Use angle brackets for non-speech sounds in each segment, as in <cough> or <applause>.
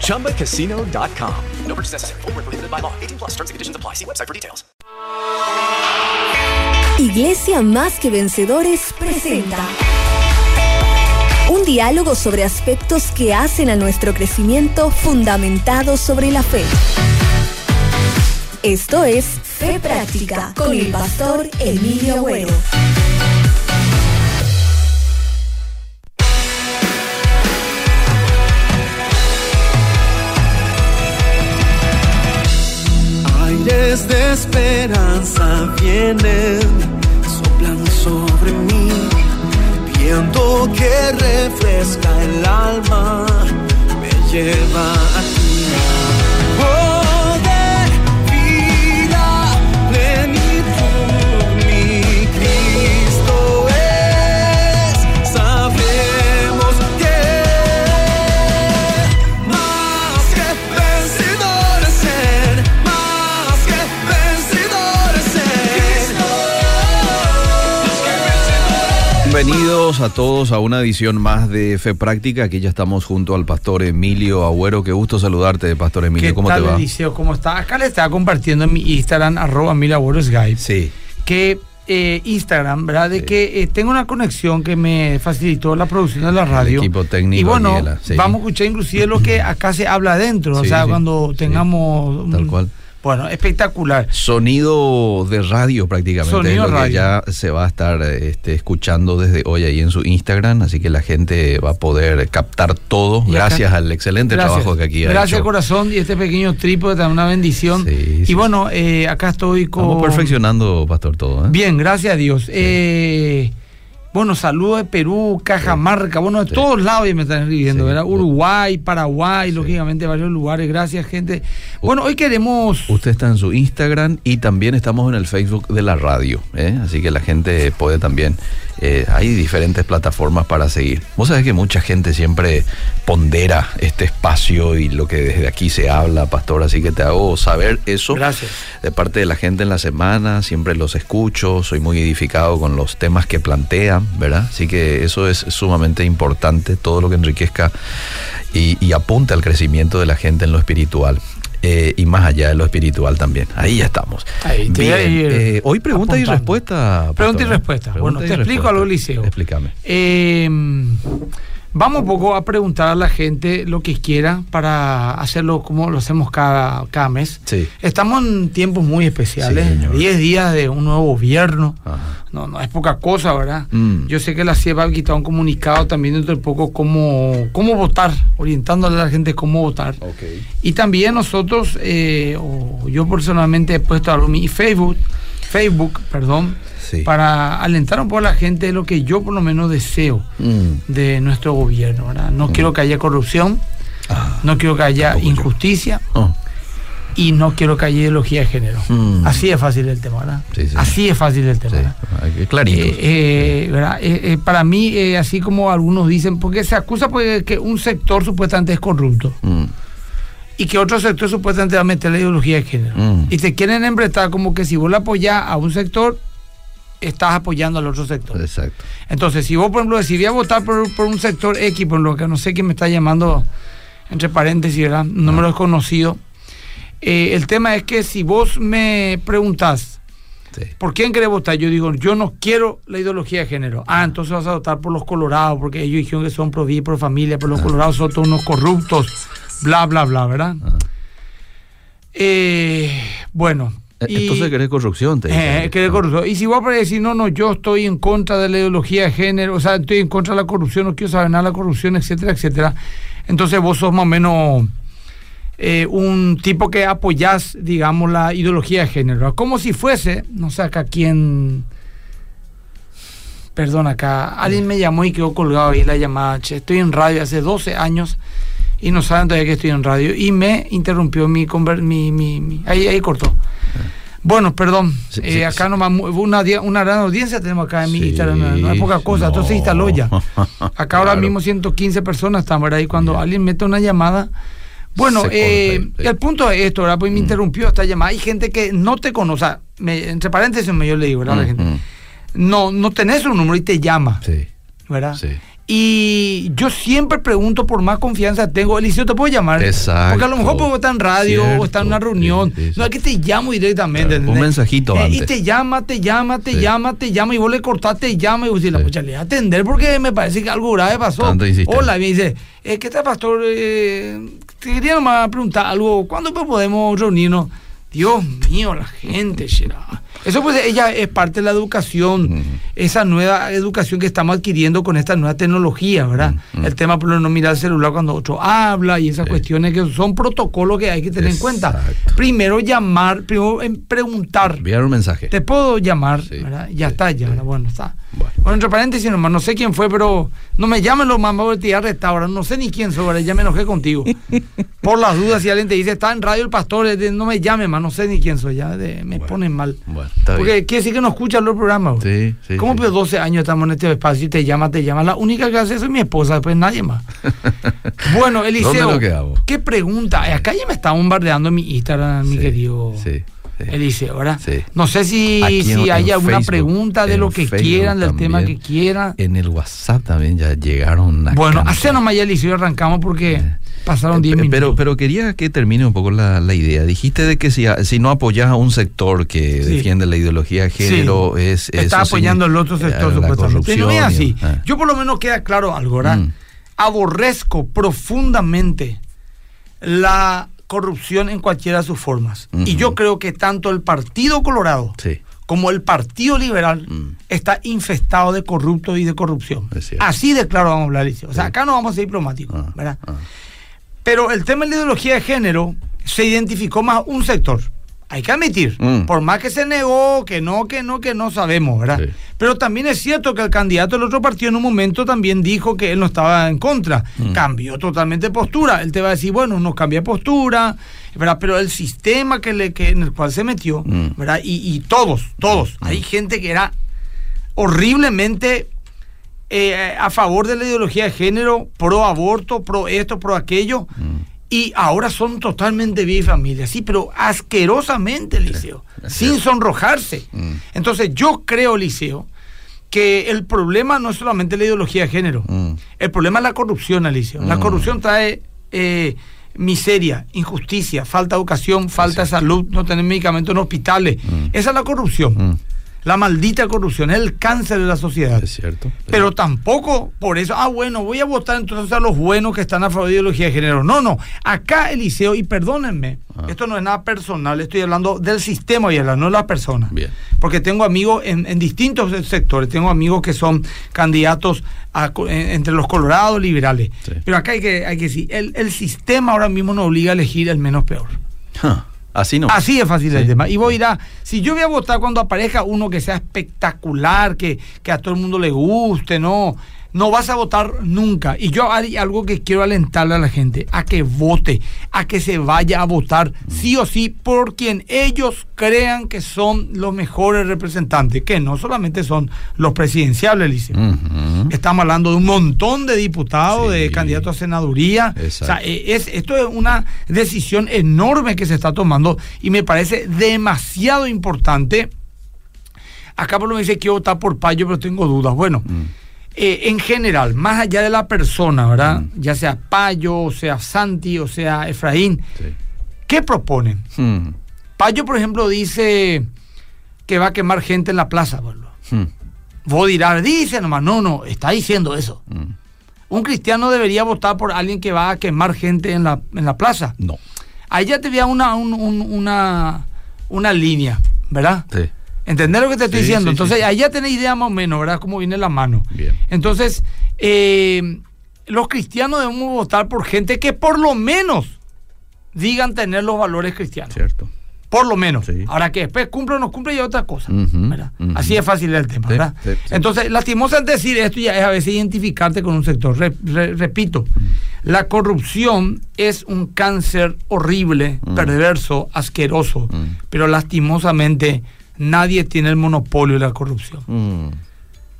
ChumbaCasino.com. No purchase necessary. Full prohibited by law. 18 plus terms and conditions apply. See website for details. Iglesia Más que Vencedores presenta un diálogo sobre aspectos que hacen a nuestro crecimiento fundamentado sobre la fe. Esto es Fe Práctica con el pastor Emilio Agüero. Esperanza vienen, soplan sobre mí, viento que refresca el alma, me lleva Bienvenidos a todos a una edición más de Fe Práctica. Aquí ya estamos junto al pastor Emilio Agüero. Qué gusto saludarte, pastor Emilio. ¿Qué ¿Cómo tal, te va? Eliseo? ¿Cómo está? Acá le estaba compartiendo en mi Instagram, arroba Emilio Agüero Skype, Sí. que eh, Instagram, ¿verdad? De que eh, tengo una conexión que me facilitó la producción de la radio. equipo técnico Y bueno, sí. vamos a escuchar inclusive lo que acá se habla adentro. o sea, cuando tengamos... Tal cual. Bueno, espectacular. Sonido de radio prácticamente. Sonido es lo que ya se va a estar este, escuchando desde hoy ahí en su Instagram. Así que la gente va a poder captar todo Y acá- gracias al excelente Gracias. trabajo que aquí ha Gracias, hecho. corazón. Y este pequeño trípode también una bendición. Sí, y bueno, eh, acá estoy con... Estamos perfeccionando, pastor, todo. ¿eh? Bien, gracias a Dios. Eh, bueno, saludos de Perú, Cajamarca, bueno, de Sí. todos lados ya me están escribiendo, Sí. ¿verdad? Uruguay, Paraguay, lógicamente varios lugares. Gracias, gente. Bueno, hoy queremos... Usted está en su Instagram y también estamos en el Facebook de la radio, ¿eh? así que la gente puede también, eh, hay diferentes plataformas para seguir. Vos sabés que mucha gente siempre pondera este espacio y lo que desde aquí se habla, pastor, así que te hago saber eso Gracias. de parte de la gente en la semana, siempre los escucho, soy muy edificado con los temas que plantean, ¿verdad? Así que eso es sumamente importante, todo lo que enriquezca y, y apunte al crecimiento de la gente en lo espiritual. Eh, y más allá de lo espiritual también. Ahí ya estamos. Ahí te a Bien, eh, hoy pregunta y respuesta. pastor, Pregunta y respuesta. Pregunta bueno, y te explico respuesta. algo, Liceo. Explícame. Eh, vamos un poco a preguntar a la gente lo que quiera para hacerlo como lo hacemos cada, cada mes. Sí. Estamos en tiempos muy especiales, Sí, señor. 10 días de un nuevo gobierno. Ajá. No, no es poca cosa, ¿verdad? Mm. Yo sé que la CIE va a quitar un comunicado también dentro de poco cómo, cómo votar, orientándole a la gente cómo votar. Ok. Y también nosotros, eh, o yo personalmente he puesto algo en mi Facebook, Facebook, perdón, Sí. para alentar un poco a la gente de lo que yo por lo menos deseo Mm. de nuestro gobierno, ¿verdad? No quiero que haya corrupción, Ah, no quiero que haya injusticia oh, y no quiero que haya ideología de género. Mm. Así es fácil el tema, ¿verdad? Sí, sí. Así es fácil el tema, ¿verdad? que- clarito. Eh, eh, ¿verdad? Eh, eh, para mí, así como algunos dicen, porque se acusa pues, que un sector supuestamente es corrupto Mm. y que otro sector supuestamente va a meter la ideología de género. Mm. Y te quieren embretar como que si vos le apoyás a un sector, estás apoyando al otro sector. Exacto. Entonces, si vos, por ejemplo, decidís votar por, por un sector X, por lo que no sé quién me está llamando, entre paréntesis, ¿verdad? Un número desconocido. eh, el tema es que si vos me preguntás, Sí. ¿por quién querés votar? Yo digo, yo no quiero la ideología de género. Ah, entonces vas a votar por los colorados, porque ellos dijeron que son pro vida y pro familia, pero los colorados son todos unos corruptos, bla, bla, bla, ¿verdad? Ah. Eh, bueno, Y- Entonces querés corrupción, te dicen. Eh, que de corrupción. Y si vos podés decir, no, no, yo estoy en contra de la ideología de género, o sea, estoy en contra de la corrupción, no quiero saber nada de la corrupción, etcétera, etcétera. Entonces vos sos más o menos eh, un tipo que apoyás, digamos, la ideología de género. Como si fuese, no sé acá quién... Perdón, acá alguien me llamó y quedó colgado ahí la llamada. Che, estoy en radio hace 12 años y no saben todavía que estoy en radio. Y me interrumpió mi... conver- mi, mi, mi- ahí, ahí cortó. Bueno, perdón. Sí, eh, sí, acá sí. nomás una, una gran audiencia tenemos acá en mi Sí, Instagram. No, es poca cosa. Entonces se instaló ya. <laughs> Acá ahora mismo 115 personas están, ¿verdad? Y cuando alguien mete una llamada. Bueno, eh, el- sí. punto es esto, ¿verdad? Pues me interrumpió esta llamada. Hay gente que no te conoce. o sea, me- entre paréntesis, yo le digo, ¿verdad? la gente. Mm, mm. No, no tenés un número y te llama, Sí, ¿verdad? Y yo siempre pregunto por más confianza tengo. Eliseo, ¿te puedo llamar? Exacto. Porque a lo mejor puedo estar en radio o estar en una Cierto. reunión. Sí, sí, sí. No es que te llamo directamente. Claro, un mensajito Eh, Y antes. te llama, te llama, te llama, te llama y vos le cortás, te llama y vos dices, la pucha, le voy a atender porque me parece que algo grave pasó. Hola, y me dice, eh, ¿qué tal, pastor? Eh, te quería nomás preguntar algo. ¿Cuándo podemos reunirnos? Dios mío, la gente, Shira. Eso pues ella es parte de la educación, esa nueva educación que estamos adquiriendo con esta nueva tecnología, ¿verdad? El tema por no mirar el celular cuando otro habla y esas cuestiones que son protocolos que hay que tener en cuenta. Primero llamar, primero em, preguntar. Enviar un mensaje. Te puedo llamar, Sí, ¿verdad? Ya sí, está, ya, bueno, está. Bueno. Bueno. entre paréntesis nomás, no sé quién fue, pero no me llamen los mamás porque te iba a arrestar ahora. No sé ni quién soy, ahora ya me enojé contigo. <laughs> Por las dudas, si alguien te dice, está en radio el pastor, de- no me llame más, no sé ni quién soy, ya de- me Bueno. ponen mal. Bueno, está Porque bien. quiere decir que no escuchan los programas. Sí, sí. ¿Cómo sí. pues 12 años estamos en este espacio y te llama, te llama? La única que hace eso es mi esposa, después nadie más. <laughs> Bueno, Eliseo, ¿Dónde lo quedamos? ¿qué pregunta? Acá ya me está bombardeando mi Instagram, mi querido Sí, sí. Eliseo, ¿verdad? Sí. No sé si, Aquí si en hay alguna Facebook, pregunta de lo que Facebook quieran, del tema que quieran. En el WhatsApp también ya llegaron Bueno, hace nomás ya Eliseo arrancamos porque pasaron 10 Eh, minutos. Pero, pero quería que termine un poco la, la idea. Dijiste de que si, si no apoyas a un sector que Sí. defiende la ideología de género, es Está apoyando el otro sector, supuestamente. No es así. ah. Yo por lo menos queda claro algo, ¿verdad? Mm. Aborrezco profundamente la corrupción en cualquiera de sus formas. Y yo creo que tanto el Partido Colorado Sí. como el Partido Liberal Mm. está infestado de corruptos y de corrupción. Así de claro vamos a hablar. O sea, Sí. acá no vamos a ser diplomáticos, Ah, ¿verdad? ah. Pero el tema de la ideología de género se identificó más un sector. Hay que admitir, Mm. por más que se negó, que no, que no, que no sabemos, ¿verdad? Sí. Pero también es cierto que el candidato del otro partido en un momento también dijo que él no estaba en contra. Mm. Cambió totalmente postura. Él te va a decir, bueno, no cambia de postura, ¿verdad? Pero el sistema que le, que, en el cual se metió, Mm. ¿verdad? Y, y todos, todos. Hay gente que era horriblemente eh, a favor de la ideología de género, pro aborto, pro esto, pro aquello. Y ahora son totalmente bien familia, sí, pero asquerosamente, Liceo, sin sonrojarse. Mm. Entonces yo creo, Liceo, que el problema no es solamente la ideología de género, Mm. el problema es la corrupción, Alicia. La Mm. corrupción trae eh, miseria, injusticia, falta de educación, falta de salud, no tener medicamentos en hospitales. Esa es la corrupción. La maldita corrupción es el cáncer de la sociedad. Es cierto. Pero tampoco por eso, ah, bueno, voy a votar entonces a los buenos que están a favor de la ideología de género. No, no. Acá, Eliseo, y perdónenme, Ah. esto no es nada personal, estoy hablando del sistema, Villela, no de la persona. Bien. Porque tengo amigos en, en distintos sectores, tengo amigos que son candidatos a en- entre los colorados liberales. Sí. Pero acá hay que, hay que decir, el, el sistema ahora mismo nos obliga a elegir el menos peor. Así no. Así es fácil el tema. Y vos dirás, si yo voy a votar cuando aparezca uno que sea espectacular, que, que a todo el mundo le guste, no, no vas a votar nunca. Y yo hay algo que quiero alentarle a la gente, a que vote, a que se vaya a votar, sí o sí, por quien ellos crean que son los mejores representantes, que no solamente son los presidenciales. Ujú. Estamos hablando de un montón de diputados, Sí. de candidatos a senaduría. Exacto. O sea, eh, es, esto es una decisión enorme que se está tomando y me parece demasiado importante. Acá por lo menos dice que votar por Payo, pero tengo dudas. Bueno, Mm. Eh, en general, más allá de la persona, ¿verdad? Ya sea Payo, o sea Santi, o sea Efraín, Sí. ¿qué proponen? Mm. Payo, por ejemplo, dice que va a quemar gente en la plaza. Pablo. Mm. Vos dirás, dice nomás, no, no, está diciendo eso. Mm. Un cristiano debería votar por alguien que va a quemar gente en la, en la plaza. No. Ahí ya te una, un- un- una, una línea, ¿verdad? Sí. ¿Entendés lo que te estoy Sí, diciendo? sí, Entonces, sí, sí. allá tenés idea más o menos, ¿verdad? Cómo viene la mano. Bien. Entonces, eh, los cristianos debemos votar por gente que por lo menos digan tener los valores cristianos. Cierto. Por lo menos. Ahora que después cumple o no cumple ya otra cosa. Ujú. Así es fácil el tema, ¿verdad? Entonces, lastimosamente decir esto ya es a veces identificarte con un sector. Re- re- repito, la corrupción es un cáncer horrible, Mm. perverso, asqueroso, pero lastimosamente nadie tiene el monopolio de la corrupción. Mm.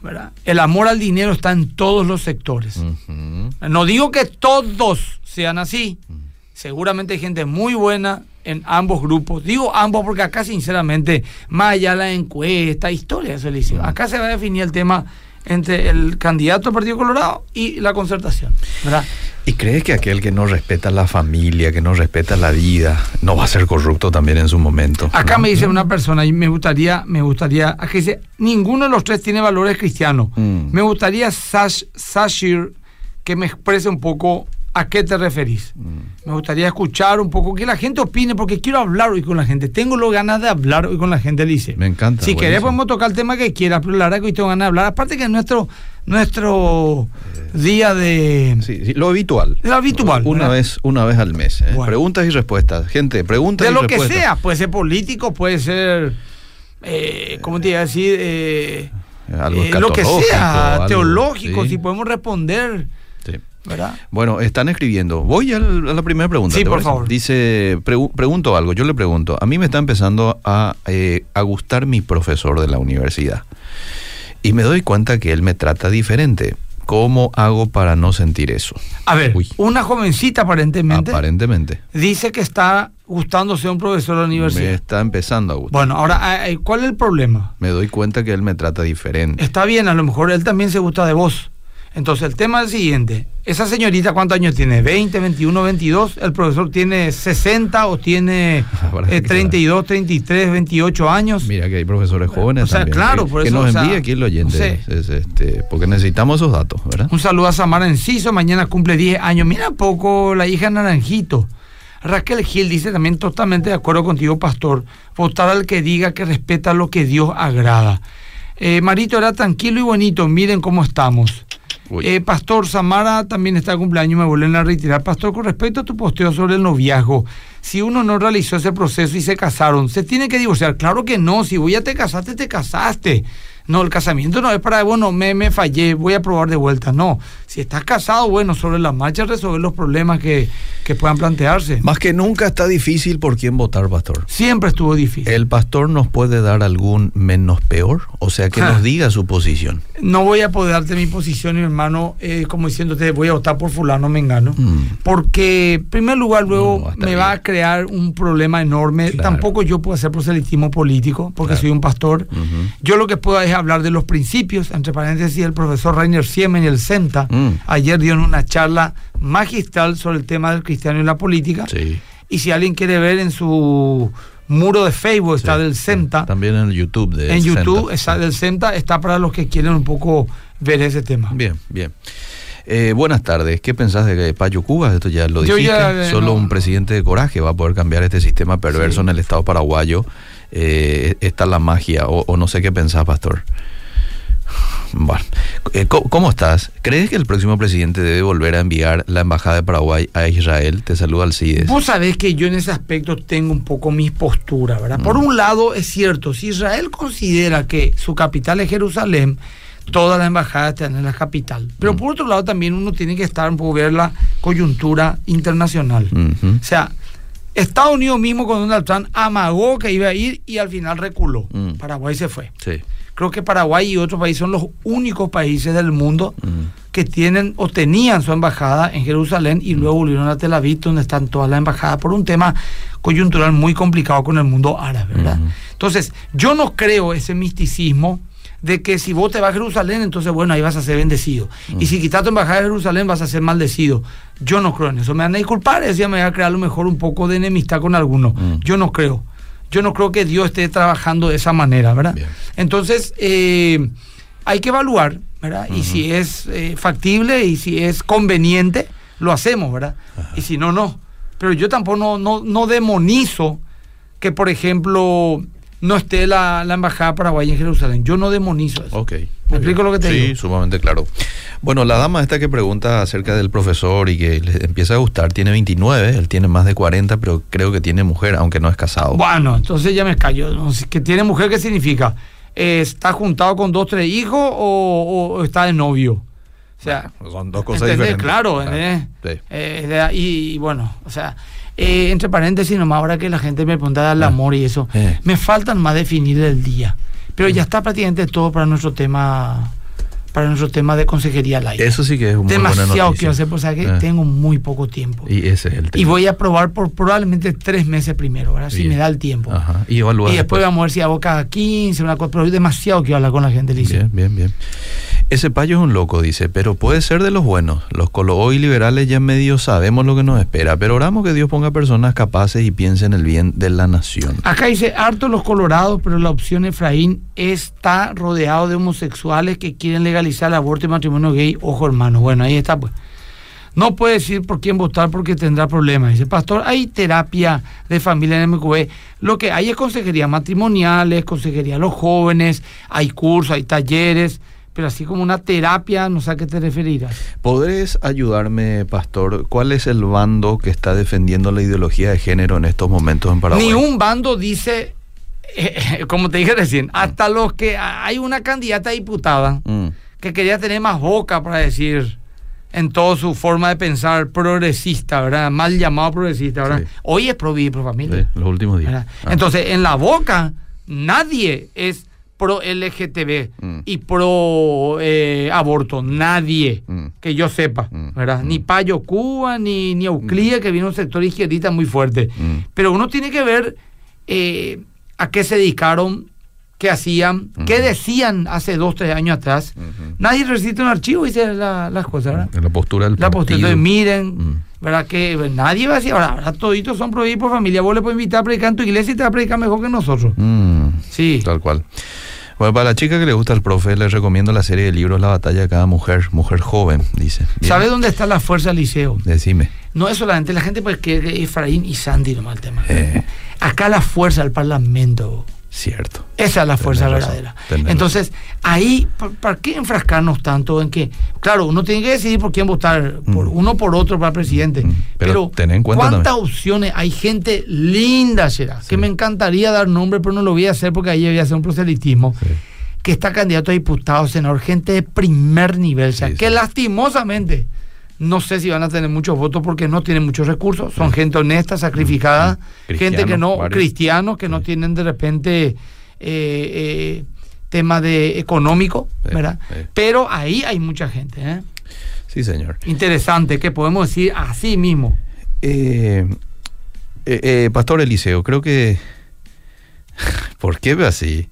¿verdad? El amor al dinero está en todos los sectores. No digo que todos sean así. Seguramente hay gente muy buena en ambos grupos. Digo ambos porque acá, sinceramente, más allá de la encuesta, historia, eso le dice. Acá se va a definir el tema entre el candidato del Partido Colorado y la concertación. ¿verdad? ¿Y crees que aquel que no respeta la familia, que no respeta la vida, no va a ser corrupto también en su momento? Acá ¿no? me dice una persona y me gustaría, me gustaría, acá dice, ninguno de los tres tiene valores cristianos. Mm. Me gustaría, Sash, Sashir, que me exprese un poco a qué te referís. Mm. Me gustaría escuchar un poco, que la gente opine, porque quiero hablar hoy con la gente. Tengo las ganas de hablar hoy con la gente, dice. Me encanta. Si querés podemos tocar el tema que quieras, pero la verdad que hoy tengo ganas de hablar. Aparte que es nuestro, nuestro día de... Sí, sí, lo habitual. Lo habitual, Una ¿verdad? vez, una vez al mes. ¿eh? Bueno. Preguntas y respuestas. Gente, preguntas de y lo que respuestas. sea, puede ser político, puede ser, eh, ¿cómo te iba a decir? Eh, Algo eh, lo que sea, algo- teológico, sí. si podemos responder, Sí. ¿Verdad? Bueno, están escribiendo. Voy a la primera pregunta. Sí, ¿te por parece? favor. Dice, pregu- pregunto algo, yo le pregunto. A mí me está empezando a, eh, a gustar mi profesor de la universidad. Y me doy cuenta que él me trata diferente. ¿Cómo hago para no sentir eso? A ver, una jovencita aparentemente Aparentemente. dice que está gustándose un profesor de la Me universidad. está empezando a gustar. Bueno, ahora, eh, ¿cuál es el problema? Me doy cuenta que él me trata diferente. Está bien, a lo mejor él también se gusta de vos. Entonces, el tema es el siguiente. Esa señorita, ¿cuántos años tiene? ¿20, 21, 22? ¿El profesor tiene 60 o tiene <laughs> eh, 32, 33, 28 años? Mira que hay profesores jóvenes O sea, también. claro, que, por que eso, nos o sea, envíe aquí el oyente. no sé. es- este, porque necesitamos esos datos, ¿verdad? Un saludo a Samara Enciso, mañana cumple 10 años. Mira poco la hija Naranjito. Raquel Gil dice también totalmente de acuerdo contigo, pastor. Votar al que diga que respeta lo que Dios agrada. Eh, Marito era tranquilo y bonito, miren cómo estamos. Eh, Pastor Samara también está de cumpleaños, me vuelven a retirar. Pastor, con respecto a tu posteo sobre el noviazgo, si uno no realizó ese proceso y se casaron, ¿se tiene que divorciar? Claro que no, si vos ya te casaste, te casaste. No, el casamiento no es para, bueno, me, me fallé, voy a probar de vuelta. No, si estás casado, bueno, sobre la marcha resolver los problemas que, que puedan plantearse. Más que nunca está difícil por quién votar, pastor. Siempre estuvo difícil. ¿El pastor nos puede dar algún menos peor? O sea, que nos <laughs> diga su posición. No voy a poder darte mi posición, mi hermano, eh, como diciéndote, voy a votar por fulano, me engano. Mm. Porque, en primer lugar, luego me va a crear un problema enorme. Tampoco yo puedo hacer proselitismo político, porque soy un pastor. Yo lo que puedo es hablar de los principios, entre paréntesis, el profesor Rainer Siemen y el CEMTA. Mm. Ayer dieron una charla magistral sobre el tema del cristiano y la política. Y si alguien quiere ver en su muro de Facebook, está del CEMTA. También en el YouTube de En YouTube, está del CEMTA, está para los que quieren un poco ver ese tema. Bien, bien. Eh, buenas tardes. ¿Qué pensás de Payo Cuba? Esto ya lo dijiste. ya, eh, Solo no. un presidente de coraje va a poder cambiar este sistema perverso en el Estado paraguayo. Eh, está la magia, o, o no sé qué pensás, pastor. Bueno, eh, ¿cómo, cómo estás? ¿Crees que el próximo presidente debe volver a enviar la embajada de Paraguay a Israel? Te saluda Alcides. Vos sabés que yo en ese aspecto tengo un poco mis posturas, ¿verdad? Por un lado, es cierto, si Israel considera que su capital es Jerusalén, todas las embajadas están en la capital. Pero por otro lado, también uno tiene que estar un poco ver la coyuntura internacional. O sea, Estados Unidos mismo con Donald Trump amagó que iba a ir y al final reculó. Mm. Paraguay se fue. Sí. Creo que Paraguay y otros países son los únicos países del mundo Mm. que tienen o tenían su embajada en Jerusalén y luego volvieron a Tel Aviv, donde están todas las embajadas, por un tema coyuntural muy complicado con el mundo árabe, ¿verdad? Entonces, yo no creo ese misticismo de que si vos te vas a Jerusalén, entonces bueno, ahí vas a ser bendecido. Y si quitas tu embajada de Jerusalén, vas a ser maldecido. Yo no creo en eso. Me van a disculpar, ya me va a crear a lo mejor un poco de enemistad con algunos. Yo no creo. Yo no creo que Dios esté trabajando de esa manera, ¿verdad? Entonces, eh, hay que evaluar, ¿verdad? Y si es eh, factible y si es conveniente, lo hacemos, ¿verdad? Y si no, no. Pero yo tampoco no, no, no demonizo que, por ejemplo, no esté la, la embajada paraguaya en Jerusalén. Yo no demonizo eso. Ok. ¿Me explico lo que te sí, digo? sumamente claro. Bueno, la dama esta que pregunta acerca del profesor y que le empieza a gustar, tiene 29, él tiene más de 40, pero creo que tiene mujer, aunque no es casado. Bueno, entonces ya me callo. ¿Que tiene mujer qué significa? ¿Está juntado con dos, tres hijos o, o está de novio? O sea, Son dos cosas ¿entendés? diferentes. Claro, ¿entendés? Sí. Eh, y, y bueno, o sea, eh, entre paréntesis, nomás ahora que la gente me pregunta del amor y eso, Eh. me faltan más definir el día. Pero ya está prácticamente todo para nuestro tema, para nuestro tema de consejería al aire. Eso sí que es buena Demasiado quiero hacer, pues, o sea que Eh. tengo muy poco tiempo. Y ese es el tema. Y voy a probar por probablemente tres meses primero, ¿verdad? Si me da el tiempo. Ajá. Y Y después vamos a ver si hago cada 15, una cosa, pero demasiado que hablar con la gente, Lice. Bien, bien, bien. Ese payo es un loco, dice, pero puede ser de los buenos. Los colo y liberales ya medio sabemos lo que nos espera, pero oramos que Dios ponga personas capaces y piensen en el bien de la nación. Acá dice, harto los colorados, pero la opción Efraín está rodeado de homosexuales que quieren legalizar el aborto y matrimonio gay. Ojo, hermano. Bueno, ahí está, pues. No puede decir por quién votar porque tendrá problemas. Dice, pastor, hay terapia de familia en MQB. Lo que hay es consejería matrimoniales, consejería a los jóvenes, hay cursos, hay talleres, pero así como una terapia, no sé a qué te referirás. ¿Podrías ayudarme, pastor? ¿Cuál es el bando que está defendiendo la ideología de género en estos momentos en Paraguay? Ni un bando dice, eh, como te dije recién, hasta los que hay una candidata diputada Mm, que quería tener más boca para decir en toda su forma de pensar progresista, ¿verdad? Mal llamado progresista, ¿verdad? Sí. Hoy es pro vida y pro familia. sí, los últimos días. Ah. Entonces, en la boca, nadie es pro LGTB Mm. y pro eh, aborto. Nadie, Mm. que yo sepa, Mm. ¿verdad? Ni Payo Cuba, ni, ni Euclid, que viene un sector izquierdista muy fuerte. Pero uno tiene que ver eh, a qué se dedicaron, qué hacían, qué decían hace dos, tres años atrás. Nadie resiste un archivo y dice la- las cosas, ¿verdad? En la postura del La postura, entonces miren. ¿verdad? Que pues, nadie va a decir, ahora, ahora toditos son pro vida y por familia, vos le puedes invitar a predicar en tu iglesia y te va a predicar mejor que nosotros. Mm, Sí. Tal cual. Bueno, para la chica que le gusta el profe, les recomiendo la serie de libros La batalla de cada mujer, mujer joven, dice. ¿Sabes dónde está la fuerza del liceo? Decime. No es solamente la gente, pues que que Efraín y Sandy nomás el tema. Eh. Acá la fuerza del parlamento. Cierto. Esa es la fuerza Tenés verdadera. Entonces, ahí, ¿para, qué enfrascarnos tanto en que, claro, uno tiene que decidir por quién votar, por uno por otro para presidente, Mm. Pero pero, ten en cuenta ¿cuántas también. opciones? Hay gente linda, será, que me encantaría dar nombre, pero no lo voy a hacer porque ahí voy a hacer un proselitismo, Sí. que está candidato a diputado, senador, gente de primer nivel, o sea, Sí, que lastimosamente no sé si van a tener muchos votos porque no tienen muchos recursos, son gente honesta, sacrificada, Mm. gente que Cristianos, no, varios. cristianos que no tienen de repente eh, eh, tema de económico, Sí, ¿verdad? sí. Pero ahí hay mucha gente, ¿eh? Sí, señor. Interesante, que podemos decir así mismo. Eh, eh, Pastor Eliseo, creo que... <laughs> ¿Por qué ve así?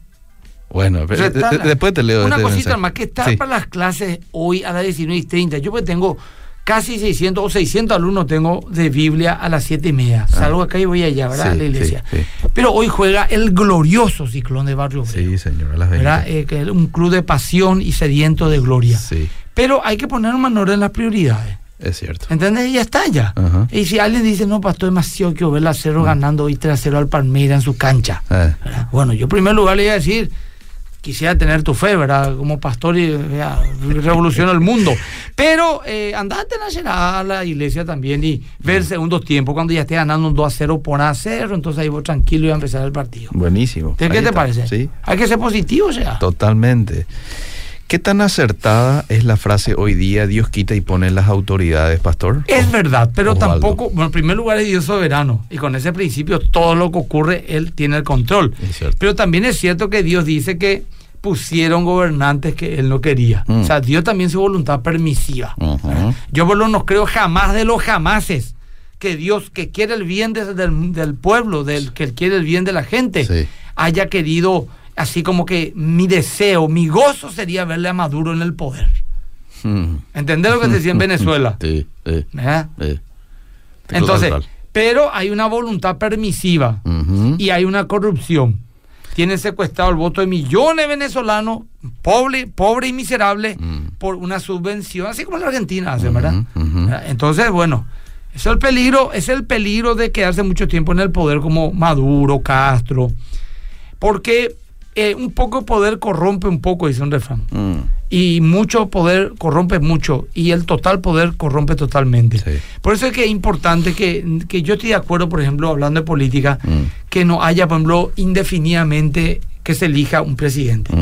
Bueno, pero- después te leo Una este cosita mensaje. más, que está Sí. para las clases hoy a las 19 y 30. Yo pues tengo casi 600 o 600 alumnos tengo de Biblia a las 7 y media. Salgo acá y voy allá, ¿verdad? Ah. Sí, a la iglesia. sí, Pero hoy juega el glorioso ciclón de Barrio Obrero, Sí, señor, a las 20. ¿verdad? Eh, que es un club de pasión y sediento de gloria. Sí, Pero hay que poner un orden en las prioridades. es cierto. ¿Entendés? Y ya está ya. Ajá. Y si alguien dice, no, pastor, demasiado que ver a Cerro ganando hoy 3 a 0 al Palmeira en su cancha. Eh. Bueno, yo en primer lugar le iba a decir, quisiera tener tu fe, ¿verdad? Como pastor y revoluciona el mundo. Pero eh, andate a la iglesia también y ver segundos tiempos cuando ya esté ganando un 2 a 0 por a 0, entonces ahí vos tranquilo y a empezar el partido. buenísimo. ¿Qué Ahí te está. parece? Sí, Hay que ser positivo, o sea. totalmente. ¿Qué tan acertada es la frase hoy día Dios quita y pone las autoridades, pastor? Es verdad, pero Osvaldo. tampoco, bueno, en primer lugar es Dios soberano y con ese principio todo lo que ocurre, Él tiene el control. Pero también es cierto que Dios dice que pusieron gobernantes que Él no quería. Mm. O sea, Dios también su voluntad permisiva. Yo por lo no creo jamás de los jamases que Dios que quiere el bien de- del, del pueblo, del que quiere el bien de la gente, Sí. haya querido, así como que mi deseo, mi gozo sería verle a Maduro en el poder. Mm. ¿Entendés lo que te decía en <laughs> Venezuela? Sí, sí, sí. Entonces, pero hay una voluntad permisiva y hay una corrupción. Tienen secuestrado el voto de millones de venezolanos, pobre, pobre y miserable, Mm. por una subvención, así como la Argentina hace, ¿verdad? ¿verdad? Entonces, bueno, Es el peligro, es el peligro de quedarse mucho tiempo en el poder como Maduro, Castro. Porque eh, un poco poder corrompe un poco, dice un refrán. Mm. Y mucho poder corrompe mucho. Y el total poder corrompe totalmente. Sí. Por eso es que es importante que, que yo estoy de acuerdo, por ejemplo, hablando de política, Mm. que no haya, por ejemplo, indefinidamente que se elija un presidente.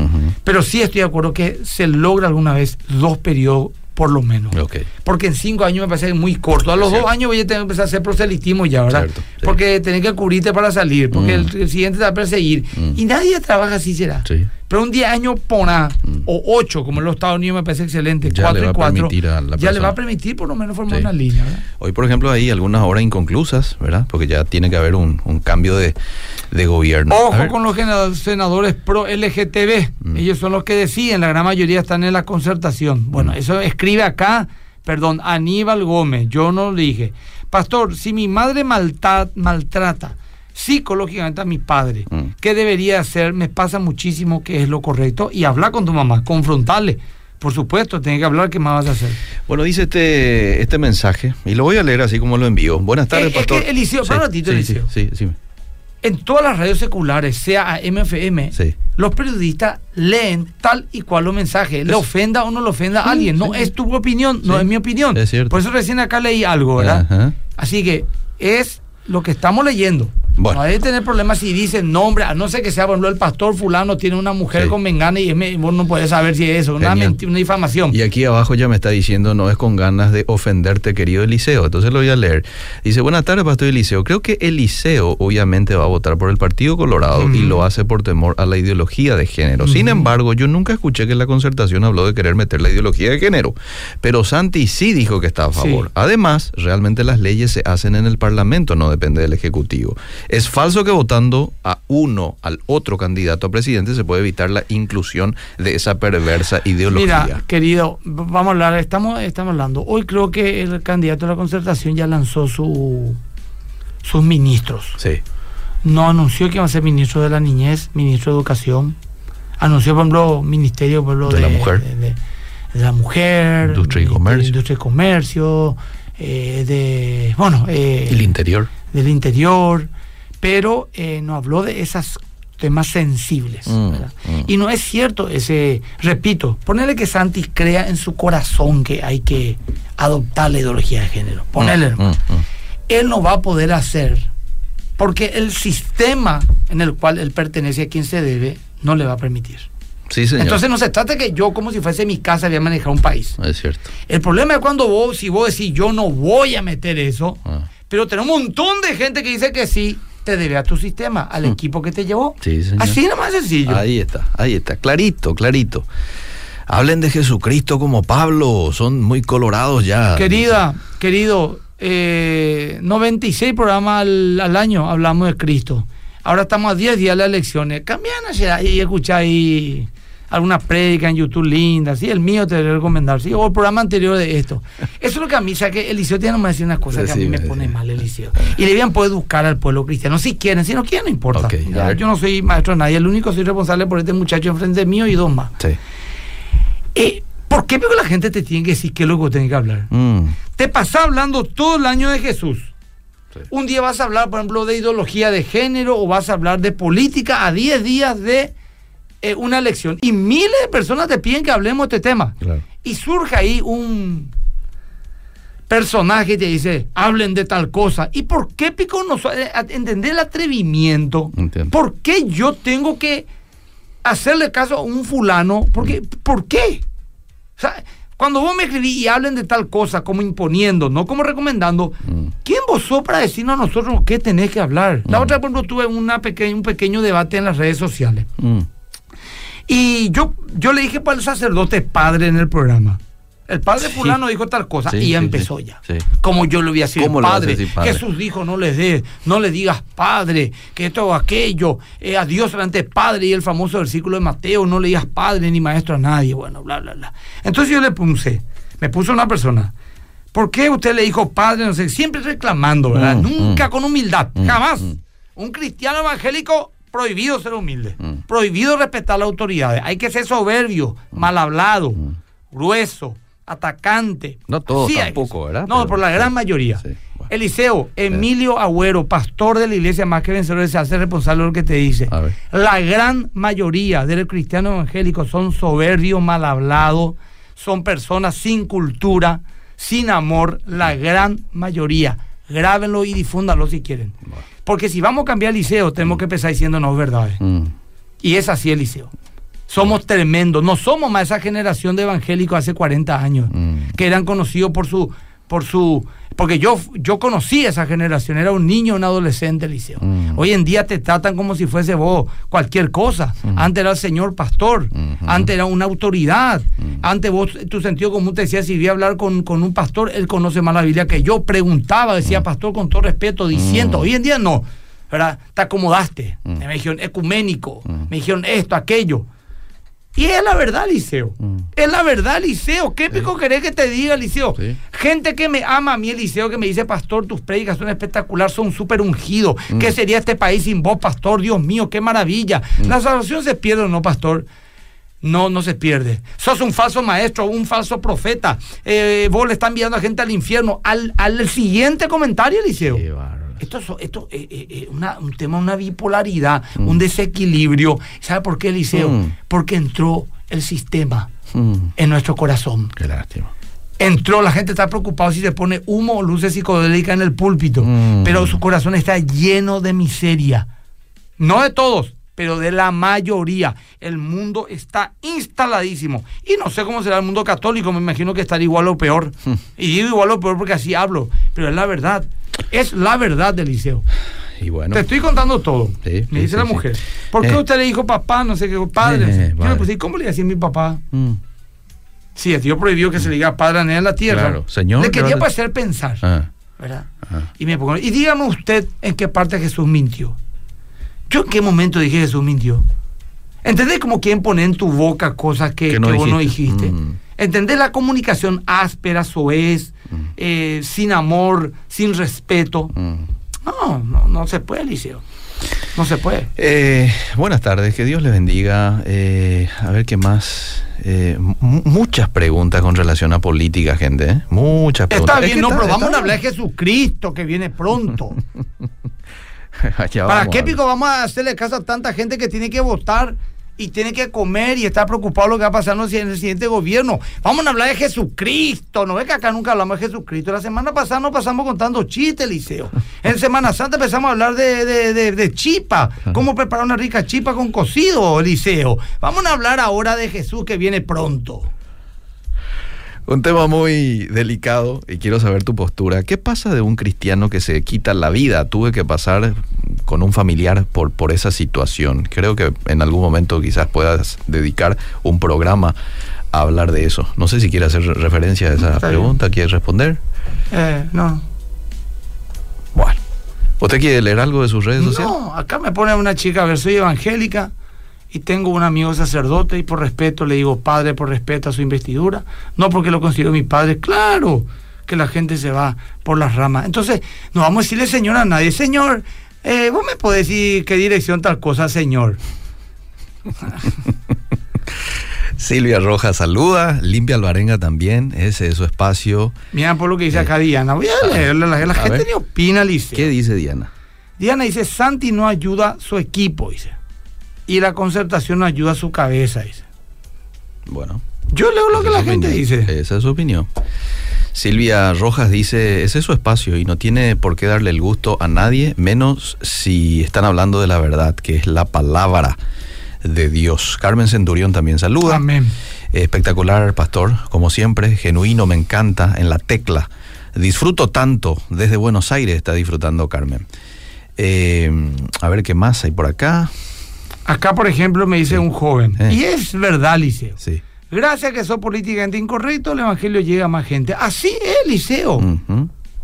Pero sí estoy de acuerdo que se logra alguna vez dos periodos por lo menos. Ok. Porque en cinco años me parece muy corto. A los Cierto. dos años voy a tener que empezar a hacer proselitismo ya, ¿verdad? Cierto. Porque tenés que cubrirte para salir, porque Mm. el, el siguiente te va a perseguir. Mm. Y nadie trabaja así, será. Sí. Pero un 10 años pona, Mm. o 8, como en los Estados Unidos me parece excelente, Ya 4 le va y a 4, permitir a la ya le va a permitir por lo menos formar Sí. una línea, ¿verdad? Hoy, por ejemplo, hay algunas horas inconclusas, ¿verdad? Porque ya tiene que haber un, un cambio de, de gobierno. Ojo con los senadores pro LGTB. Mm. Ellos son los que deciden, la gran mayoría están en la concertación. Bueno, eso escribe acá, perdón, Aníbal Gómez, yo no lo dije. Pastor, si mi madre malta- maltrata psicológicamente a mi padre, Mm. ¿qué debería hacer? Me pasa muchísimo que es lo correcto. Y habla con tu mamá, confrontarle. Por supuesto, tiene que hablar, ¿qué más vas a hacer? Bueno, dice este, este mensaje, y lo voy a leer así como lo envío. Buenas tardes, Eh, es que, pastor. Eliseo, para un ratito, sí, Eliseo. Sí, sí, sí. En todas las radios seculares, sea a MFM, Sí. los periodistas leen tal y cual los mensajes. Le ofenda o no le ofenda a alguien. No sí. es tu opinión, no es mi opinión. es. Por eso recién acá leí algo, ¿verdad? Ajá. Así que es lo que estamos leyendo. Bueno. No hay que tener problemas si dicen nombre, a no ser que sea, por ejemplo, el pastor fulano tiene una mujer Sí. con mengana y es vos no puedes saber si es eso, una, una difamación. Y aquí abajo ya me está diciendo, no es con ganas de ofenderte, querido Eliseo. Entonces lo voy a leer. Dice, buenas tardes, Pastor Eliseo. Creo que Eliseo obviamente va a votar por el Partido Colorado y lo hace por temor a la ideología de género. Sin embargo, yo nunca escuché que la concertación habló de querer meter la ideología de género. Pero Santi sí dijo que está a favor. Sí. Además, realmente las leyes se hacen en el Parlamento, no depende del Ejecutivo. Es falso que votando a uno, al otro candidato a presidente, se puede evitar la inclusión de esa perversa ideología. Mira, querido, vamos a hablar, estamos, estamos hablando. Hoy creo que el candidato a la concertación ya lanzó su, sus ministros. Sí. No anunció que iba a ser ministro de la niñez, ministro de educación. Anunció, por ejemplo, ministerio por ejemplo, De la mujer. De, de- de la mujer. Industria y comercio. Industria y comercio. eh, de, bueno, eh, El interior. del interior. Pero eh, no habló de esos temas sensibles. Mm, mm. Y no es cierto ese, repito, ponerle que Santi crea en su corazón que hay que adoptar la ideología de género. Ponele, Mm, hermano. mm, mm. Él no va a poder hacer porque el sistema en el cual él pertenece a quien se debe no le va a permitir. Sí, señor. Entonces no se trata que yo, como si fuese mi casa, voy a manejar un país. es cierto. El problema es cuando vos, si vos decís yo no voy a meter eso, Ah. pero tenemos un montón de gente que dice que sí, te debe a tu sistema, al equipo que te llevó. Mm. Sí, señor. Así nomás sencillo. Ahí está, ahí está. Clarito, clarito. Hablen de Jesucristo como Pablo. Son muy colorados ya. Querida, querido, eh, 96 programas al, al año hablamos de Cristo. Ahora estamos a 10 días de las elecciones. Cambian y escucháis alguna prédica en YouTube linda, sí, el mío te voy a recomendar, sí, o el programa anterior de esto. Eso <laughs> es lo que a mí, o sea, que Eliseo tiene que decir unas cosas que a mí me pone mal, Eliseo. <laughs> Y le habían poder educar al pueblo cristiano, si quieren, si no quieren, no importa. Ya, yo no soy maestro de nadie, el único soy responsable por este muchacho enfrente mío y dos más. Eh, ¿Por qué? Porque la gente te tiene que decir qué es lo que tiene que hablar. Mm, Te pasás hablando todo el año de Jesús. Un día vas a hablar, por ejemplo, de ideología de género o vas a hablar de política a 10 días de eh, una elección. Y miles de personas te piden que hablemos de este tema. Claro. Y surge ahí un personaje y te dice, hablen de tal cosa. ¿Y por qué, Pico, no eh, entender el atrevimiento? Entiendo. ¿Por qué yo tengo que hacerle caso a un fulano? ¿Por qué? ¿Por qué? O sea, cuando vos me escribís y hablen de tal cosa como imponiendo, no como recomendando, Mm. ¿quién vos sos para decirnos a nosotros qué tenés que hablar? La Mm. otra, por ejemplo, tuve una peque- un pequeño debate en las redes sociales. mm. Y yo, yo le dije para el sacerdote padre en el programa. El padre Sí. fulano dijo tal cosa Sí, y ya sí, empezó ya. Como yo le voy a decir ¿Cómo le vas a padre, decir padre? Jesús dijo no le des, no le digas padre, que esto o aquello, eh, a Dios delante padre y el famoso versículo de Mateo, no le digas padre ni maestro a nadie, bueno, bla, bla, bla. Entonces yo le puse, me puso una persona, ¿por qué usted le dijo padre? No sé, siempre reclamando, ¿verdad? Mm, Nunca mm. con humildad, Mm, jamás. Un cristiano evangélico prohibido ser humilde, Mm. prohibido respetar las autoridades. Hay que ser soberbio, mal hablado, grueso, atacante. No todos tampoco. ¿verdad? No, Pero- por la gran mayoría. Sí, bueno. Eliseo, Emilio Agüero, pastor de la iglesia más que vencedores, se hace responsable de lo que te dice. La gran mayoría de los cristianos evangélicos son soberbios, mal hablados, son personas sin cultura, sin amor, la gran mayoría. Grábenlo y difúndanlo si quieren. Porque si vamos a cambiar Eliseo, tenemos que empezar diciéndonos verdades. Mm. Y es así, Eliseo. Somos tremendos. No somos más esa generación de evangélicos hace 40 años, Mm. que eran conocidos por su. Por su porque yo, yo conocí a esa generación, era un niño, un adolescente, Eliseo. Mm. Hoy en día te tratan como si fuese vos cualquier cosa. Mm. Antes era el señor pastor, antes era una autoridad. Mm. Antes vos, tu sentido común te decía, si voy a hablar con, con un pastor, él conoce más la Biblia que yo. Preguntaba, decía pastor con todo respeto, diciendo. Hoy en día no. ¿verdad? Te acomodaste. Me dijeron ecuménico. Me dijeron esto, aquello. Y es la verdad, Liceo. Es la verdad, Liceo. ¿Qué pico querés que te diga, Liceo? Sí. Gente que me ama a mí, Eliseo, que me dice, Pastor, tus predicas son espectacular, son súper ungidos. ¿Qué sería este país sin vos, Pastor? Dios mío, qué maravilla. La salvación se pierde o no, Pastor. No, no se pierde. Sos un falso maestro, un falso profeta. Eh, vos le están enviando a gente al infierno. Al, al siguiente comentario, Eliseo. Qué bárbaro. Esto es esto, eh, eh, eh, una- un tema, una bipolaridad, un desequilibrio. ¿Sabe por qué, Eliseo? Mm. Porque entró el sistema Mm. en nuestro corazón. Qué lástima. Entró, la gente está preocupada si se pone humo o luces psicodélicas en el púlpito, Mm. pero su corazón está lleno de miseria. No de todos, pero de la mayoría. El mundo está instaladísimo. Y no sé cómo será el mundo católico, me imagino que estará igual o peor. Hmm. Y digo igual o peor porque así hablo, pero es la verdad. Es la verdad del liceo. Y bueno. Te estoy contando todo. Sí, me dice sí, la sí. mujer. ¿Por qué Eh. usted le dijo papá? No sé qué, padre. Eh, no sé? Yo vale. le puse, ¿y cómo le decía a mi papá? Mm. Sí, el tío prohibió que se le diga padre a nadie en la tierra. Claro, señor, Le quería claro. para hacer pensar. Ah, ¿verdad? ah. Y me pongo, y dígame usted en qué parte Jesús mintió. ¿Yo en qué momento dije Jesús mintió? ¿Entendés como quien pone en tu boca cosas que, Que no que vos no dijiste. dijiste? Mm. ¿Entendés la comunicación áspera, soez, eh, sin amor, sin respeto? Mm. No, no, no se puede, Liceo. No se puede. Eh, buenas tardes, que Dios les bendiga. Eh, a ver qué más. Eh, muchas preguntas con relación a política, gente. Muchas preguntas. Está Es bien, que no, pero vamos está- a hablar de Jesucristo que viene pronto. <laughs> ¿Para qué pico vamos a hacerle caso a tanta gente que tiene que votar y tiene que comer y está preocupado lo que va a pasar en el siguiente gobierno? Vamos a hablar de Jesucristo. No es que acá nunca hablamos de Jesucristo. La semana pasada nos pasamos contando chistes, Liceo. En Semana Santa empezamos a hablar de, de- de- de chipa. Cómo preparar una rica chipa con cocido, Liceo. Vamos a hablar ahora de Jesús que viene pronto. Un tema muy delicado y quiero saber tu postura. ¿Qué pasa de un cristiano que se quita la vida? Tuve que pasar con un familiar por, por esa situación. Creo que en algún momento quizás puedas dedicar un programa a hablar de eso. No sé si quieres hacer referencia a esa Está bien. pregunta, ¿quieres responder? Eh, no. Bueno. ¿Usted quiere leer algo de sus redes sociales? No, acá me pone una chica, a ver, soy evangélica y tengo un amigo sacerdote y por respeto le digo padre por respeto a su investidura, no porque lo considero mi padre, claro que la gente se va por las ramas. Entonces, no vamos a decirle señor a nadie, señor, eh, vos me podés decir qué dirección tal cosa, señor. <laughs> Silvia Rojas saluda, Limpia Alvarenga también, ese es su espacio. Mira por lo que dice acá Diana, voy a leerle, la, la A gente ver. ni opina, Liceo. ¿Qué dice Diana? Diana dice, Santi no ayuda a su equipo, dice. Y la concertación no ayuda a su cabeza, dice. Bueno. Yo leo lo que la gente opinión. dice. Esa es su opinión. Silvia Rojas dice, ese es su espacio y no tiene por qué darle el gusto a nadie, menos si están hablando de la verdad, que es la palabra de Dios. Carmen Centurión también saluda. Amén. Espectacular, pastor, como siempre, genuino, me encanta, en la tecla. Disfruto tanto, desde Buenos Aires está disfrutando Carmen. Eh, a ver qué más hay por acá. Acá, por ejemplo, me dice un joven, Eh. y es verdad, Liceo. Sí. Gracias a que sos políticamente incorrecto, el evangelio llega a más gente. Así es, Liceo.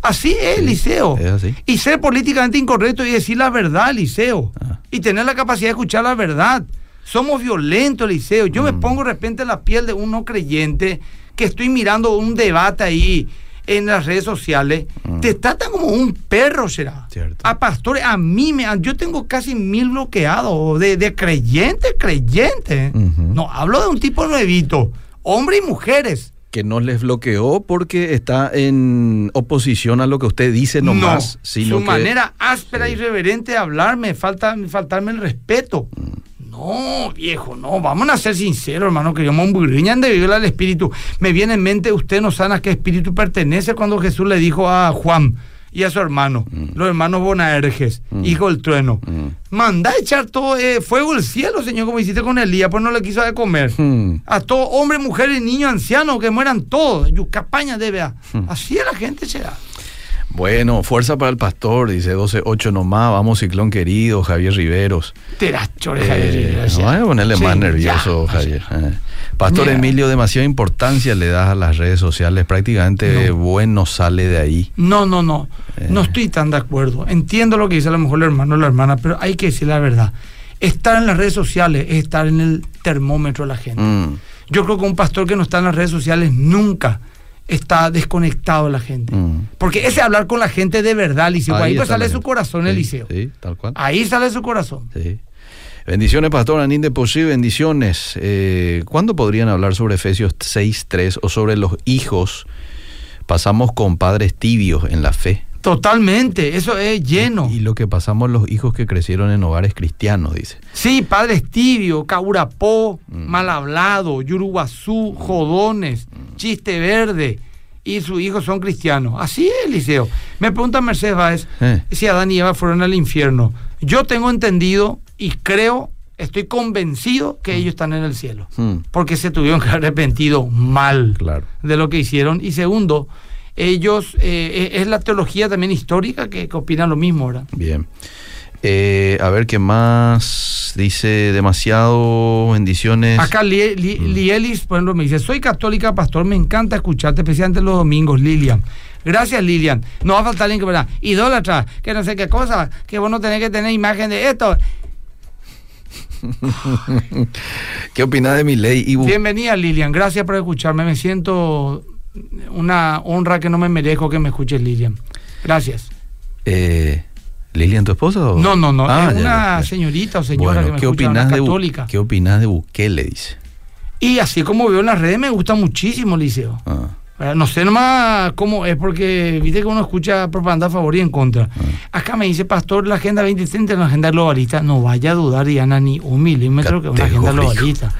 Así es, Sí, Liceo. es así. Y ser políticamente incorrecto y decir la verdad, Liceo. Ah. Y tener la capacidad de escuchar la verdad. Somos violentos, Liceo. Yo Mm. me pongo de repente en la piel de un no creyente que estoy mirando un debate ahí en las redes sociales. Te tratan como un perro, será. Mm. Cierto. A pastores, a mí me yo tengo casi mil bloqueados de, de creyentes, creyentes. No, hablo de un tipo nuevito, hombres y mujeres. Que no les bloqueó porque está en oposición a lo que usted dice nomás, no, sino su que- manera áspera y irreverente de hablarme, falta faltarme el respeto. Mm. No, viejo, no, vamos a ser sinceros, hermano, que yo me emburriñan de viola el espíritu. Me viene en mente, usted no sabe a qué espíritu pertenece cuando Jesús le dijo a Juan y a su hermano, Mm. los hermanos Bonaerges, hijo del trueno. Manda a echar todo eh, fuego del cielo, Señor, como hiciste con Elías, pues no le quiso de comer. Hmm. A todo hombre, mujer y niño anciano, que mueran todos. Yucapaña debe a. Hmm. Así es la gente será. Bueno, fuerza para el pastor, dice 12-8 nomás, vamos ciclón querido, Javier Riveros. Te las chores, Eh, Javier, no voy a ponerle Sí, más nervioso. Javier. Eh. Pastor Mira. Emilio, demasiada importancia le das a las redes sociales, prácticamente bueno sale de ahí. No, no, no. Eh. No estoy tan de acuerdo. Entiendo lo que dice a lo mejor el hermano o la hermana, pero hay que decir la verdad. Estar en las redes sociales es estar en el termómetro de la gente. Mm, Yo creo que un pastor que no está en las redes sociales nunca está desconectado de la gente. mm. Porque ese hablar con la gente de verdad, Liceo, ahí, pues sale su corazón, Sí, Eliseo. Sí, tal cual. Ahí sale su corazón. Sí. Bendiciones, Pastor Anín de Posí, bendiciones. Eh, ¿Cuándo podrían hablar sobre Efesios 6.3 o sobre los hijos? Pasamos con padres tibios en la fe. Totalmente, eso es lleno. Y lo que pasamos los hijos que crecieron en hogares cristianos, dice. Sí, padres tibios, caurapó, Mm. mal hablado, yuruguazú, jodones, chiste verde. Y sus hijos son cristianos. Así es, Eliseo. Me pregunta Mercedes Báez Eh. si Adán y Eva fueron al infierno. Yo tengo entendido y creo, estoy convencido que ellos están en el cielo. Mm, Porque se tuvieron que arrepentido mal claro. de lo que hicieron. Y segundo, ellos, eh, es la teología también histórica que, que opinan lo mismo, ¿verdad? Bien. Eh, a ver qué más. Dice demasiado bendiciones. Acá Lie- Li- Lielis, por ejemplo, me dice, soy católica, pastor, me encanta escucharte, especialmente los domingos, Lilian. Gracias, Lilian. No va a faltar alguien que verá, idólatra, que no sé qué cosa, que vos no tenés que tener imagen de esto. <laughs> ¿Qué opinas de mi ley? Ibu? Bienvenida, Lilian, gracias por escucharme. Me siento una honra que no me merezco que me escuches, Lilian. Gracias. Eh, ¿Lilian, tu esposa? o- No, no, no, Ah, es una ya. señorita o señora Bueno, que me ¿qué escucha, una opinas de católica. ¿Qué opinas de Bukele? Dice. Y así como veo en las redes, me gusta muchísimo, Liceo. Ah, Eh, No sé nomás cómo es porque viste que uno escucha propaganda a favor y en contra. Ah. Acá me dice, Pastor, la agenda 2030 es una agenda globalista. No vaya a dudar, Diana, ni un milímetro que es una agenda globalista.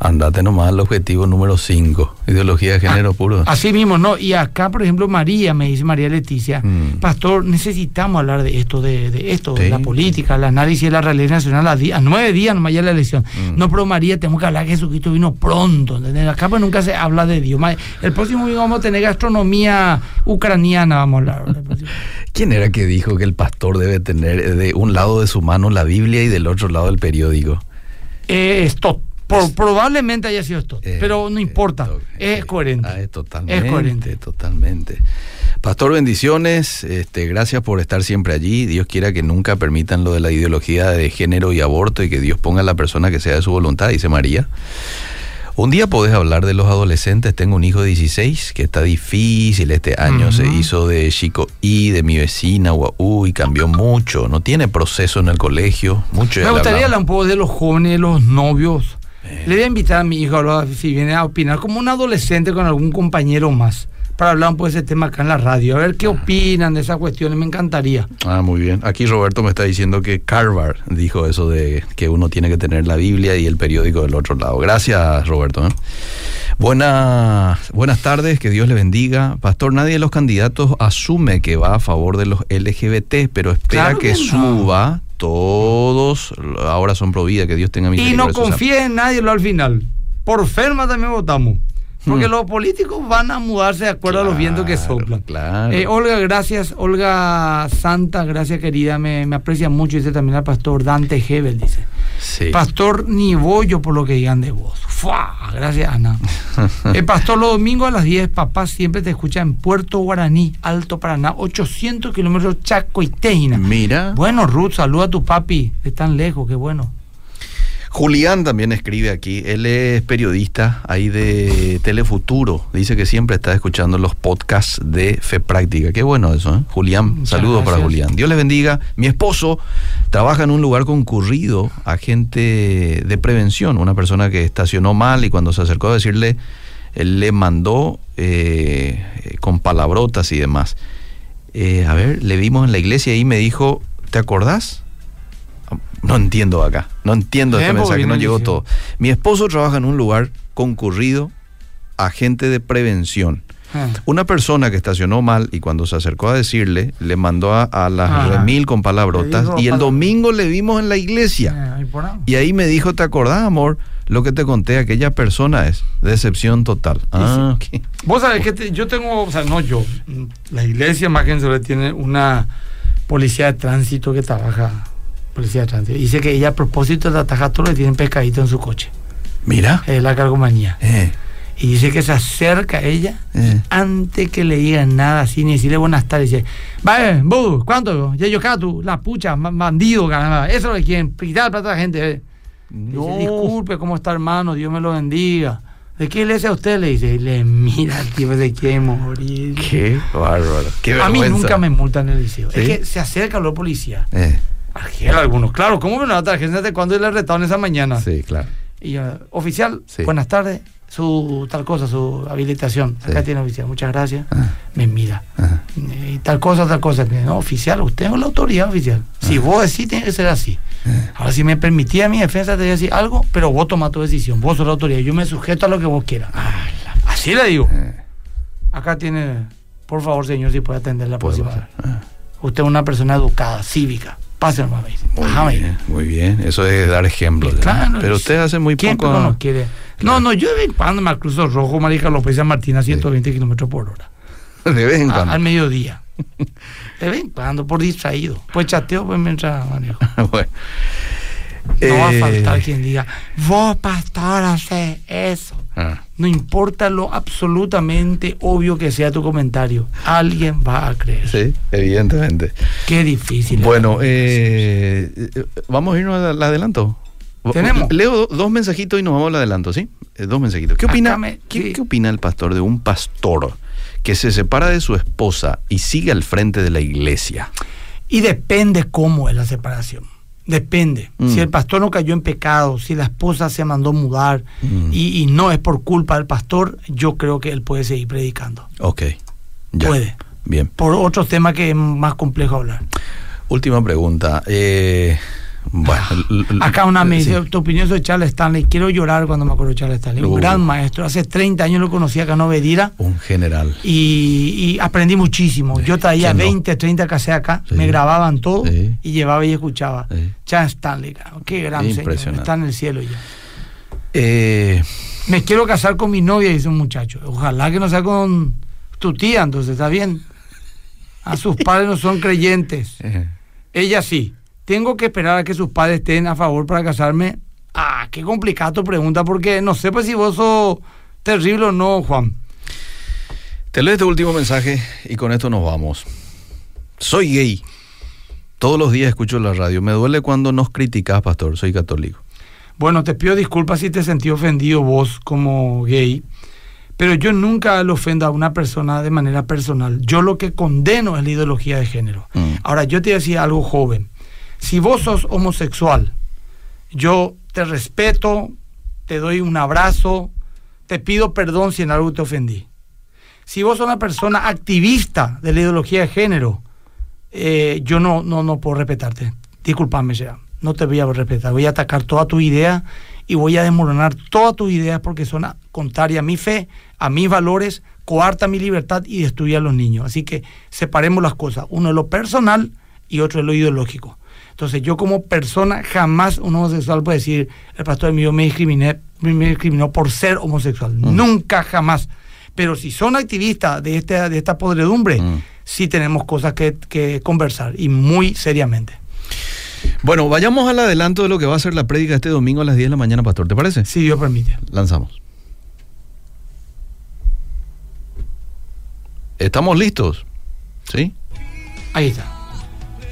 Andate nomás al objetivo número 5. Ideología de género puro. Así mismo, ¿no? Y acá, por ejemplo, María, me dice María Leticia, Mm. Pastor, necesitamos hablar de esto, de, de esto, de la política, el análisis de la realidad nacional a, nueve días nomás ya la elección. Mm. No, pero María, tenemos que hablar que Jesucristo vino pronto. ¿entendés? Acá pues nunca se habla de Dios. El próximo domingo vamos a tener gastronomía ucraniana, vamos a hablar. <laughs> ¿Quién era que dijo que el pastor debe tener de un lado de su mano la Biblia y del otro lado el periódico? Eh, esto, por- probablemente haya sido esto, Eh, pero no importa, esto- es coherente. Ah, es totalmente. Es coherente. Totalmente. Pastor, bendiciones. Este, gracias por estar siempre allí. Dios quiera que nunca permitan lo de la ideología de género y aborto y que Dios ponga a la persona que sea de su voluntad, dice María. Un día podés hablar de los adolescentes. Tengo un hijo de 16 que está difícil. Este año se hizo de chico y de mi vecina, guau, y cambió mucho. No tiene proceso en el colegio. Mucho Me gustaría hablar un poco de los jóvenes, los novios. Le voy a invitar a mi hijo a hablar, si viene a opinar como un adolescente con algún compañero más, para hablar un poco de ese tema acá en la radio, a ver qué opinan de esas cuestiones, me encantaría. Ah, muy bien. Aquí Roberto me está diciendo que Carver dijo eso de que uno tiene que tener la Biblia y el periódico del otro lado. Gracias, Roberto. ¿eh? Buenas, buenas tardes, que Dios le bendiga. Pastor, nadie de los candidatos asume que va a favor de los LGBT, pero espera Claro que, que no. suba. Todos ahora son pro vida, que Dios tenga Y misericordia. no de sus confíe en nadie lo al final. Por ferma también votamos. Porque Hmm. los políticos van a mudarse de acuerdo a los vientos que soplan. claro. Eh, Olga, gracias. Olga Santa, gracias querida. Me, me aprecia mucho. Dice también al pastor Dante Hebel, dice. Sí. Pastor, ni bollo por lo que digan de vos. ¡Fua! Gracias, Ana. <laughs> El pastor, los domingos a las 10, papá siempre te escucha en Puerto Guaraní, Alto Paraná, 800 kilómetros Chaco y Teina. Mira. Bueno, Ruth, saluda a tu papi de tan lejos, qué bueno. Julián también escribe aquí, él es periodista ahí de Telefuturo, dice que siempre está escuchando los podcasts de Fe Práctica, qué bueno eso, ¿eh? Julián, Muchas saludos para. Julián. Dios les bendiga, mi esposo trabaja en un lugar concurrido, agente de prevención, una persona que estacionó mal y cuando se acercó a decirle Él le mandó eh, con palabrotas y demás. Eh, a ver, le vimos en la iglesia y me dijo, ¿te acordás? No entiendo acá, no entiendo este mensaje, no llegó todo. Mi esposo trabaja en un lugar concurrido, agente de prevención. Ah. Una persona que estacionó mal y cuando se acercó a decirle, le mandó a, a las Ajá. remil con palabrotas y el domingo le vimos en la iglesia. Eh, ahí ahí. Y ahí me dijo, ¿te acordás, amor? Lo que te conté, aquella persona es decepción total. Ah. Vos sabés que te- yo tengo, o sea, no yo, la iglesia más que tiene una policía de tránsito que trabaja, policía de tránsito. Dice que ella a propósito de atajar todo le tienen pescadito en su coche. Mira. Es la cargomanía. Eh, Y dice que se acerca a ella eh. antes que le digan nada así, ni decirle buenas tardes. Dice, vaya, vos, ¿cuánto? Ya yo tú, la pucha, bandido, caramba. Eso es lo que quieren, quitar plata a la gente. eh". Dice, disculpe, ¿cómo está hermano? Dios me lo bendiga. ¿De qué iglesia usted le dice? Y le mira al tipo, se quiere morir. Qué bárbaro. Qué a mí nunca me multan en el liceo. ¿Sí? Es que se acerca los policías. Eh, Argel algunos. Claro, ¿cómo me lo da tarjeta de cuándo le retaron esa mañana? sí, claro. Y yo, oficial, Sí. buenas tardes. Su tal cosa, su habilitación. Acá Sí. tiene oficial, muchas gracias. Ah. Me mira. Eh, Y tal cosa, tal cosa. No, oficial, usted es la autoridad oficial. Si vos decís, tiene que ser así. Ahora, si me permitía mi defensa, te decir algo, pero vos tomás tu decisión. Vos sos la autoridad. Yo me sujeto a lo que vos quieras. Así le digo. Acá tiene, por favor, señor, si puede atender la próxima. Usted es una persona educada, cívica. Me dice. Muy Ajá, bien, muy bien. Eso es dar ejemplo. Claro, Pero y- usted hace muy ¿Quién poco. no quiere? No, no, yo de vez en cuando me cruzo rojo, Marija López San Martín a 120 kilómetros por hora. <laughs> De vez en A- cuando. al mediodía. <laughs> De vez en cuando, por distraído. Pues chateo, pues mientras manejo. <laughs> bueno. No va a Eh, faltar quien diga, vos, pastor, hace eso. Ah, No importa lo absolutamente obvio que sea tu comentario, alguien va a creer. sí, evidentemente. Qué difícil. Bueno, comunicación. eh, eh, vamos a irnos al adelanto. Tenemos. Leo do- dos mensajitos y nos vamos al adelanto, ¿sí? Eh, dos mensajitos. ¿Qué opina, me- ¿qué, sí. qué opina el pastor de un pastor que se separa de su esposa y sigue al frente de la iglesia? Y depende cómo es la separación. Depende. Mm. Si el pastor no cayó en pecado, si la esposa se mandó mudar Mm. y, y no es por culpa del pastor, yo creo que él puede seguir predicando. Ok. Ya. Puede. Bien. Por otros temas que es más complejo hablar. Última pregunta. Eh, bueno, l- Acá una me dice, sí. tu opinión sobre Charles Stanley. Quiero llorar cuando me acuerdo de Charles Stanley. Un Uh. gran maestro. Hace 30 años lo conocí acá en Obedira Un general. y, y aprendí muchísimo. Yo traía ¿quién no? 20, 30 cassettes acá, Sí. me grababan todo y llevaba y escuchaba. Charles Stanley, qué gran señor. Está en el cielo ya. Eh, Me quiero casar con mi novia, dice un muchacho. Ojalá que no sea con tu tía, entonces está bien. A sus padres no son creyentes. <laughs> eh, Ella sí. Tengo que esperar a que sus padres estén a favor para casarme. Ah, qué complicada tu pregunta, porque no sé pues si vos sos terrible o no, Juan. te leo este último mensaje y con esto nos vamos. Soy gay. Todos los días escucho la radio. Me duele cuando nos criticas, pastor. Soy católico. Bueno, te pido disculpas si te sentí ofendido vos como gay, pero yo nunca le ofendo a una persona de manera personal. Yo lo que condeno es la ideología de género. Mm. Ahora, yo te decía algo joven. Si vos sos homosexual, yo te respeto, te doy un abrazo, te pido perdón si en algo te ofendí. Si vos sos una persona activista de la ideología de género, eh, yo no, no, no puedo respetarte. Disculpame, ya. No te voy a respetar. Voy a atacar toda tu idea y voy a desmoronar todas tus ideas porque son contrarias a mi fe, a mis valores, coarta mi libertad y destruye a los niños. Así que separemos las cosas. Uno es lo personal y otro es lo ideológico. Entonces yo como persona jamás un homosexual puede decir, el pastor mío me discriminé, me discriminó por ser homosexual. Nunca, jamás. Pero si son activistas de, este, de esta podredumbre, Mm. sí tenemos cosas que, que conversar y muy seriamente. Bueno, vayamos al adelanto de lo que va a ser la prédica este domingo a las 10 de la mañana, pastor. ¿Te parece? Si Dios permite. Lanzamos. ¿Estamos listos? ¿Sí? Ahí está.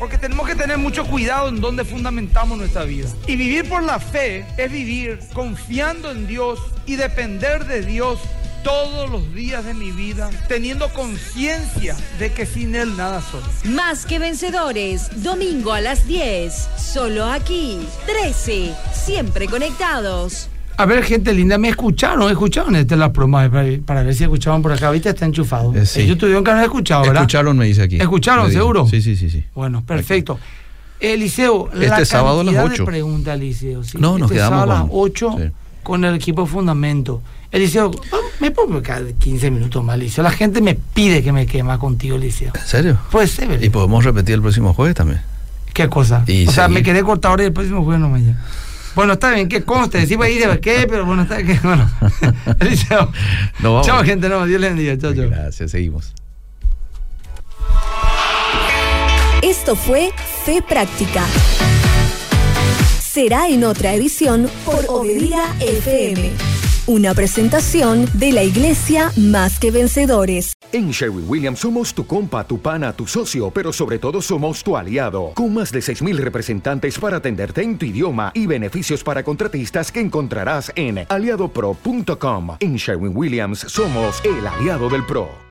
Porque tenemos que tener mucho cuidado en dónde fundamentamos nuestra vida. Y vivir por la fe es vivir confiando en Dios y depender de Dios todos los días de mi vida, teniendo conciencia de que sin Él nada soy. Más que vencedores, domingo a las 10, solo aquí, 13, siempre conectados. A ver, gente linda, me escucharon, escucharon este la promo para, para ver si escuchaban por acá. Ahorita está enchufado. Eh, sí. Ellos tuvieron que haber escuchado, ¿verdad? Escucharon, me dice aquí. ¿Escucharon, seguro? Sí, sí, sí, sí. Bueno, perfecto. Eliseo, la Este sábado a las cantidad de ocho. preguntas, Eliseo. ¿sí? No, nos este quedamos sábado a las con- 8 sí. con el equipo fundamento. Eliseo, me pongo acá 15 minutos más, Eliseo. La gente me pide que me queme contigo, Eliseo. ¿En serio? Puede ser, ¿verdad? Y podemos repetir el próximo jueves también. ¿Qué cosa? Y o sea, me quedé cortado ahora y el próximo jueves no llega. Bueno, está bien, que conste, sí voy a ir de qué, pero bueno, está que bueno. <laughs> Eliseo. No. Chao, gente, no, Dios les bendiga. Chao, chao. Gracias, seguimos. Esto fue Fe Práctica. Será en otra edición por Obedira FM. Una presentación de la Iglesia Más que Vencedores. En Sherwin Williams somos tu compa, tu pana, tu socio, pero sobre todo somos tu aliado, con más de 6.000 representantes para atenderte en tu idioma y beneficios para contratistas que encontrarás en aliadopro.com. En Sherwin Williams somos el aliado del PRO.